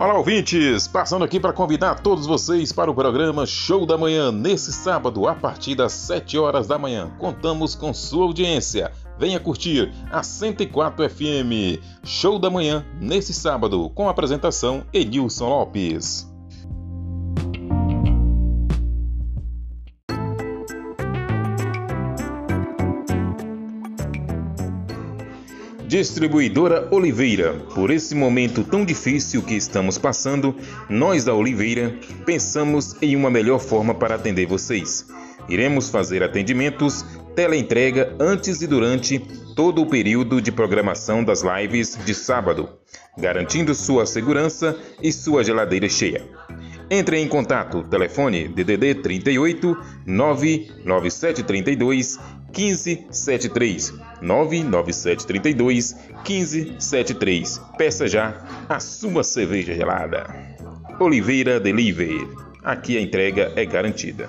Olá, ouvintes! Passando aqui para convidar todos vocês para o programa Show da Manhã, nesse sábado, a partir das 7 horas da manhã. Contamos com sua audiência. Venha curtir a 104 FM. Show da Manhã, nesse sábado, com a apresentação Edilson Lopes. Distribuidora Oliveira. Por esse momento tão difícil que estamos passando, nós da Oliveira pensamos em uma melhor forma para atender vocês. Iremos fazer atendimentos teleentrega antes e durante todo o período de programação das lives de sábado, garantindo sua segurança e sua geladeira cheia. Entre em contato, telefone DDD 38 99732 1573 99732 1573. Peça já a sua cerveja gelada. Oliveira Delivery. Aqui a entrega é garantida.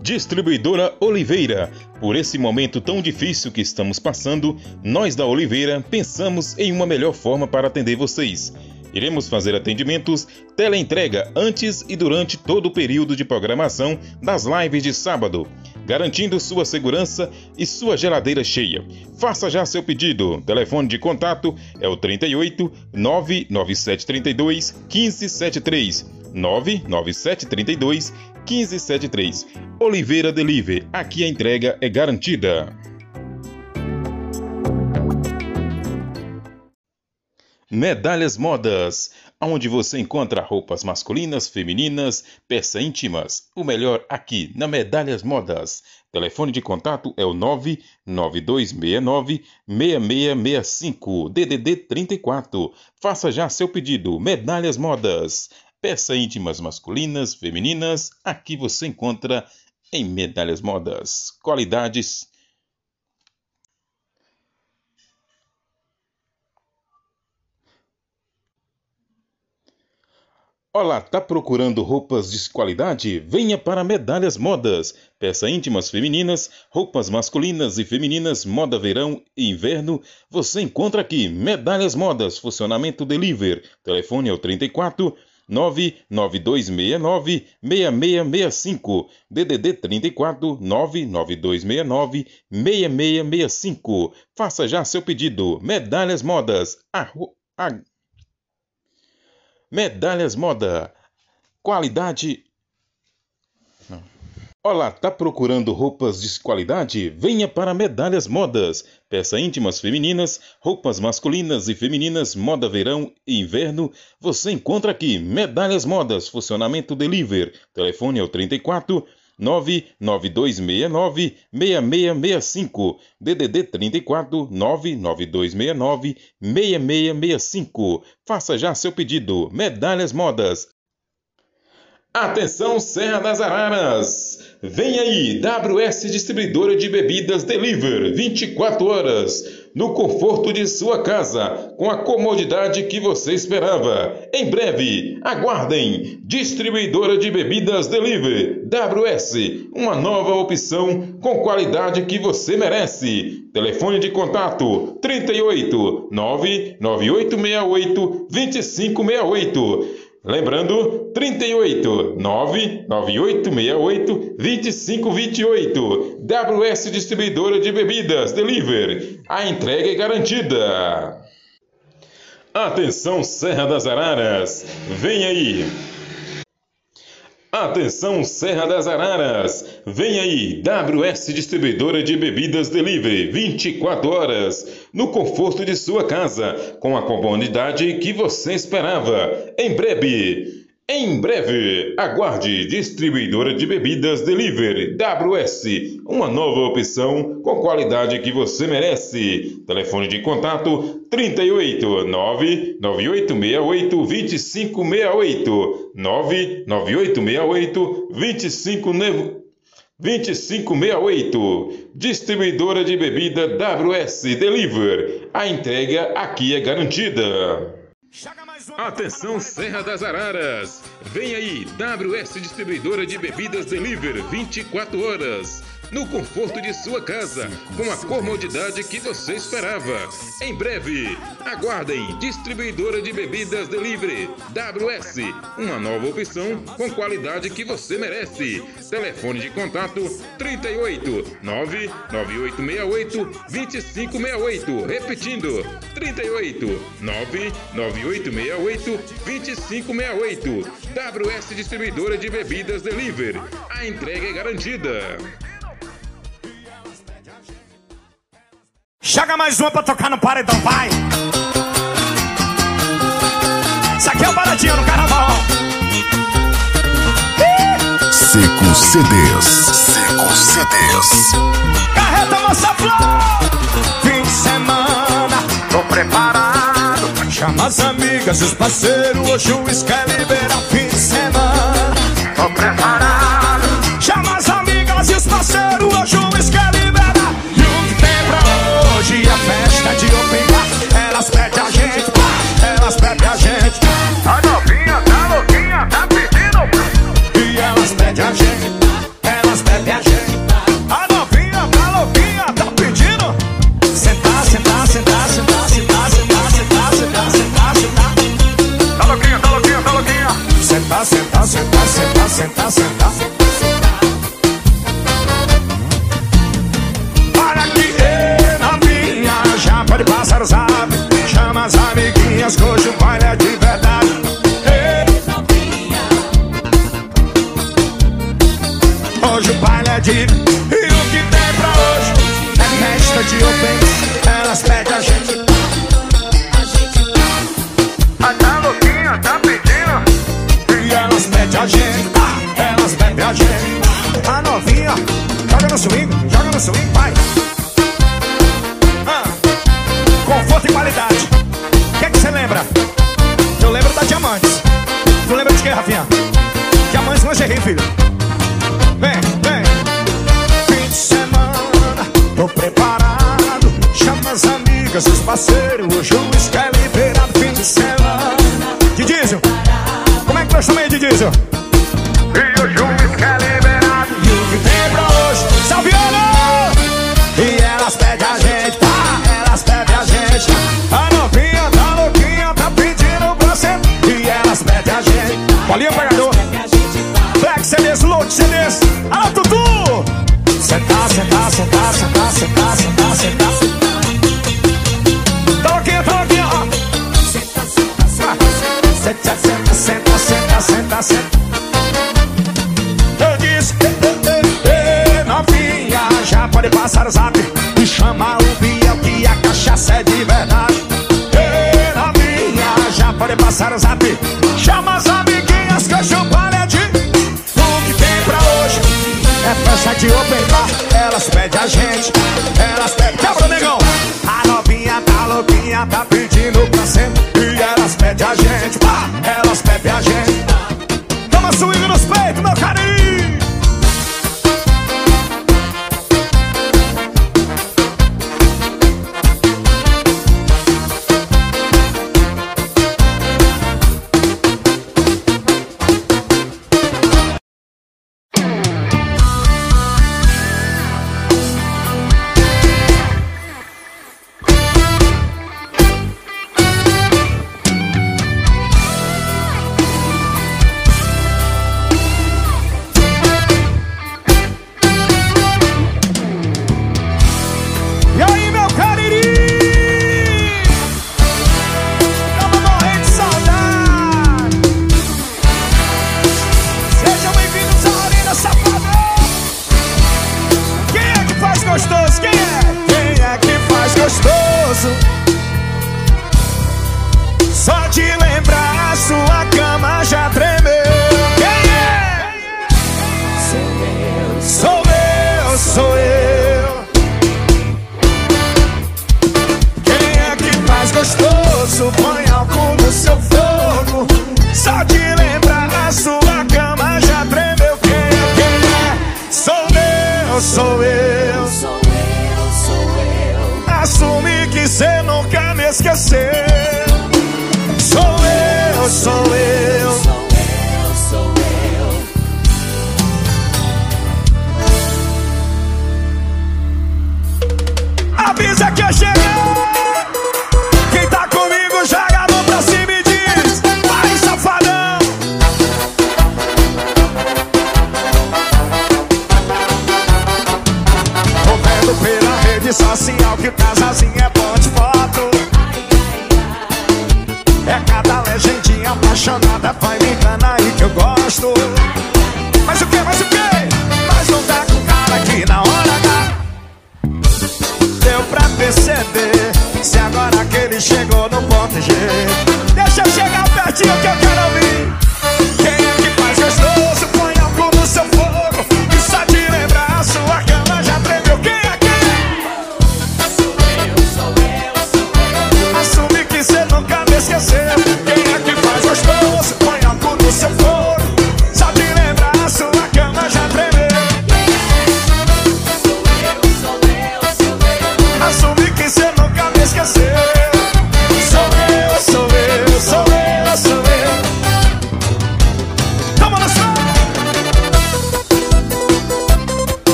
Distribuidora Oliveira. Por esse momento tão difícil que estamos passando, nós da Oliveira pensamos em uma melhor forma para atender vocês. Iremos fazer atendimentos teleentrega antes e durante todo o período de programação das lives de sábado, garantindo sua segurança e sua geladeira cheia. Faça já seu pedido. Telefone de contato é o 38 99732 1573. 99732 1573. Oliveira Delivery. Aqui a entrega é garantida. Medalhas Modas, onde você encontra roupas masculinas, femininas, peças íntimas. O melhor aqui na Medalhas Modas. Telefone de contato é o 99269 6665 DDD 34. Faça já seu pedido. Medalhas Modas. Peças íntimas masculinas, femininas, aqui você encontra em Medalhas Modas. Qualidades Olá, tá procurando roupas de qualidade? Venha para Medalhas Modas. Peça íntimas femininas, roupas masculinas e femininas, moda verão e inverno. Você encontra aqui Medalhas Modas, funcionamento deliver. Telefone é o 34 99269 6665. DDD 34 99269 6665. Faça já seu pedido. Medalhas Modas. A, a Medalhas Moda. Qualidade. Olá, tá procurando roupas de qualidade? Venha para Medalhas Modas. Peça íntimas femininas, roupas masculinas e femininas, moda verão e inverno. Você encontra aqui Medalhas Modas, funcionamento deliver. Telefone é o 34 99269 6665 DDD 34 99269 6665. Faça já seu pedido. Medalhas Modas. Atenção Serra das Araras. Vem aí, WS Distribuidora de Bebidas Deliver 24 horas no conforto de sua casa, com a comodidade que você esperava. Em breve, aguardem! Distribuidora de bebidas Delivery, WS, uma nova opção com qualidade que você merece. Telefone de contato 38 99868 2568. Lembrando, 38 99868 2528. WS Distribuidora de Bebidas Deliver. A entrega é garantida. Atenção Serra das Araras. Vem aí. Atenção Serra das Araras! Vem aí, WS Distribuidora de Bebidas Delivery, 24 horas, no conforto de sua casa, com a comodidade que você esperava. Em breve, em breve, aguarde Distribuidora de Bebidas Delivery WS, uma nova opção com qualidade que você merece. Telefone de contato 38 99868 2568 99868 2568 Distribuidora de bebida WS Deliver. A entrega aqui é garantida. Atenção Serra das Araras! Vem aí, WS Distribuidora de Bebidas Deliver 24 horas no conforto de sua casa, com a comodidade que você esperava. Em breve, aguardem distribuidora de bebidas delivery WS, uma nova opção com qualidade que você merece. Telefone de contato 38 99868 2568. Repetindo, 38 99868 2568. WS Distribuidora de Bebidas Delivery. A entrega é garantida. Joga mais uma pra tocar no paredão, vai. Isso aqui é o baratinho no carnaval. Seco CDs. Seco CDs. Carreta moça flor. Fim de semana, tô preparado. Chama as amigas, os parceiros. Hoje o uísque é o Fim de semana, tô preparado. Caliente novinha tá pedindo pra sempre. E elas pedem a gente gostoso, quem é? Quem é que faz gostoso? você nunca me esqueceu. Sou eu, sou eu. Sou eu, sou eu. Avisa que eu cheguei. Mas o que, mas o que? Mas não tá com cara aqui na hora da. Deu pra perceber se agora que ele chegou no ponto G. Deixa eu chegar pertinho que eu quero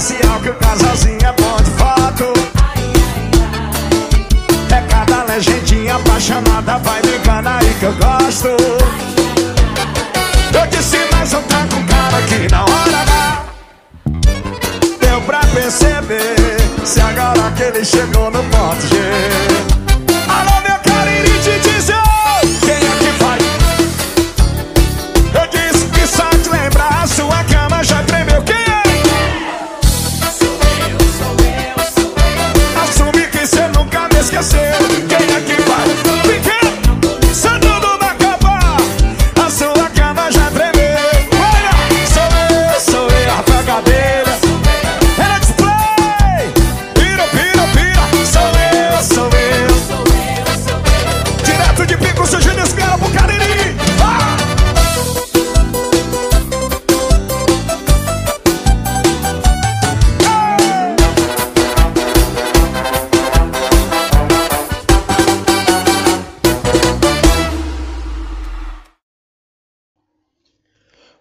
social que o casalzinho é bom de foto. É cada legendinha apaixonada, vai enganar aí que eu gosto. Eu disse, mas não tá com cara aqui na hora da. Deu pra perceber se agora que ele chegou no ponto G.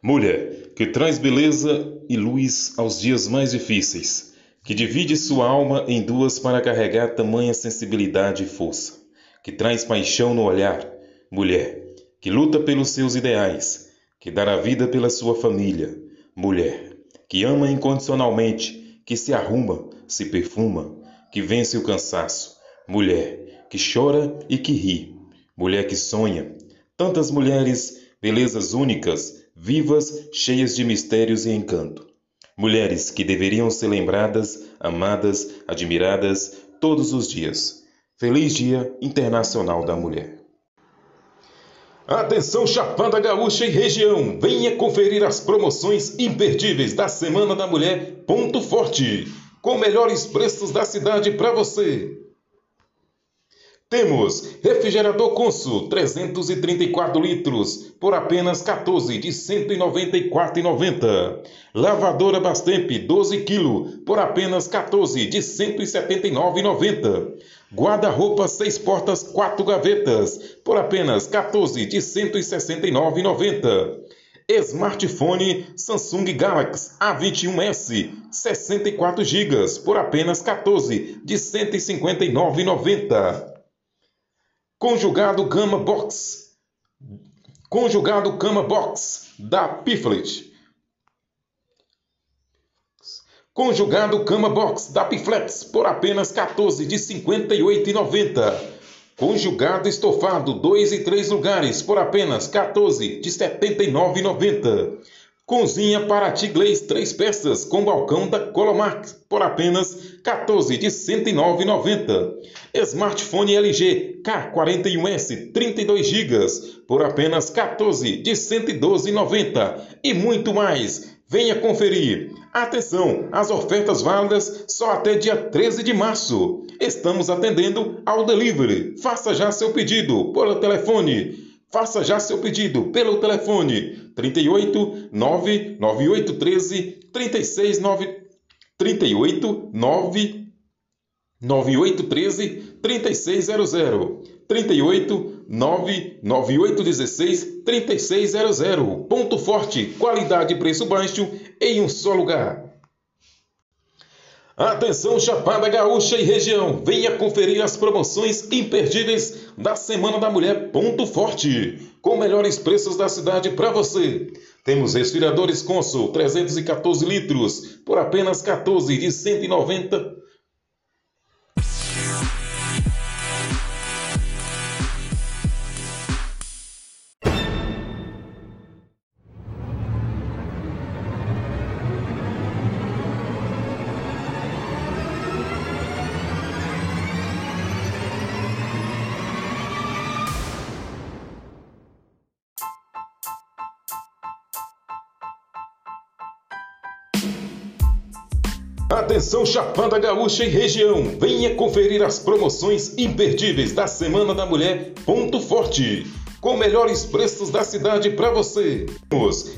Mulher, que traz beleza e luz aos dias mais difíceis, que divide sua alma em duas para carregar tamanha sensibilidade e força, que traz paixão no olhar. Mulher, que luta pelos seus ideais, que dá a vida pela sua família. Mulher, que ama incondicionalmente, que se arruma, se perfuma, que vence o cansaço. Mulher, que chora e que ri. Mulher que sonha. Tantas mulheres, belezas únicas, vivas, cheias de mistérios e encanto. Mulheres que deveriam ser lembradas, amadas, admiradas todos os dias. Feliz Dia Internacional da Mulher. Atenção Chapada Gaúcha e região, venha conferir as promoções imperdíveis da Semana da Mulher Ponto Forte, com melhores preços da cidade para você. Temos refrigerador Consul 334 litros por apenas 14 de 194,90. Lavadora Bastemp 12 kg por apenas 14 de 179,90. Guarda-roupa 6 portas 4 gavetas por apenas 14 de 169,90. Smartphone Samsung Galaxy A21s 64 GB por apenas 14 de 159,90. Conjugado Gama Box. Conjugado Cama Box da Piflet. Conjugado Cama Box da Piflex por apenas 14 de 58,90. Conjugado estofado 2 e 3 lugares por apenas 14 de 79,90. Cozinha Paraty Glaze 3 peças com balcão da Colomark por apenas 14 de 109,90. Smartphone LG K41s 32 GB por apenas 14 de 112,90 e muito mais. Venha conferir. Atenção, as ofertas válidas só até dia 13 de março. Estamos atendendo ao delivery. Faça já seu pedido pelo telefone Faça já seu pedido pelo telefone 38 99813 369 38 9 9813 3600 38 99816 3600. Ponto Forte, qualidade e preço baixo em um só lugar. Atenção Chapada Gaúcha e região, venha conferir as promoções imperdíveis da Semana da Mulher Ponto Forte, com melhores preços da cidade para você. Temos resfriadores Consul 314 litros por apenas 14 de 190 Atenção Chapada Gaúcha e região, venha conferir as promoções imperdíveis da Semana da Mulher Ponto Forte com melhores preços da cidade para você.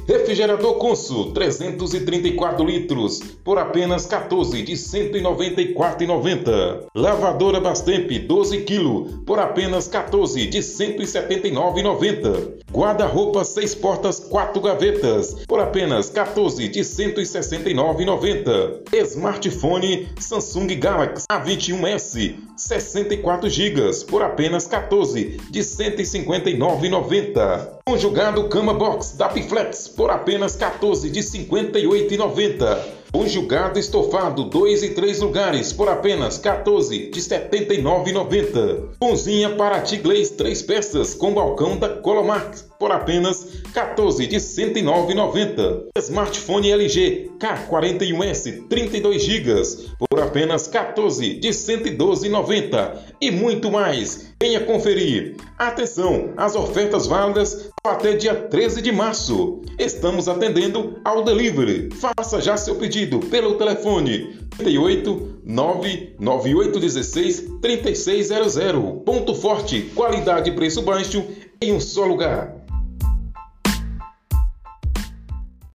Refrigerador Consul 334 litros por apenas 14 de 194,90. Lavadora Bastemp 12 kg por apenas 14 de 179,90. Guarda-roupa 6 portas 4 gavetas por apenas 14 de 169,90. Smartphone Samsung Galaxy A21s 64 GB por apenas 14 de 159 49,90. Conjugado Cama Box da Piflex por apenas 14 de 58,90. Conjugado julgado estofado, 2 e 3 lugares, por apenas 14 de 79,90. Cozinha para Glaze, 3 peças, com balcão da Colomax, por apenas 14 de 109,90. Smartphone LG K41S 32 GB por apenas 14 de 112,90 e muito mais. Venha conferir. Atenção, as ofertas válidas até dia 13 de março. Estamos atendendo ao delivery. Faça já seu pedido pelo telefone 38 99816 3600. Ponto forte, qualidade e preço baixo em um só lugar.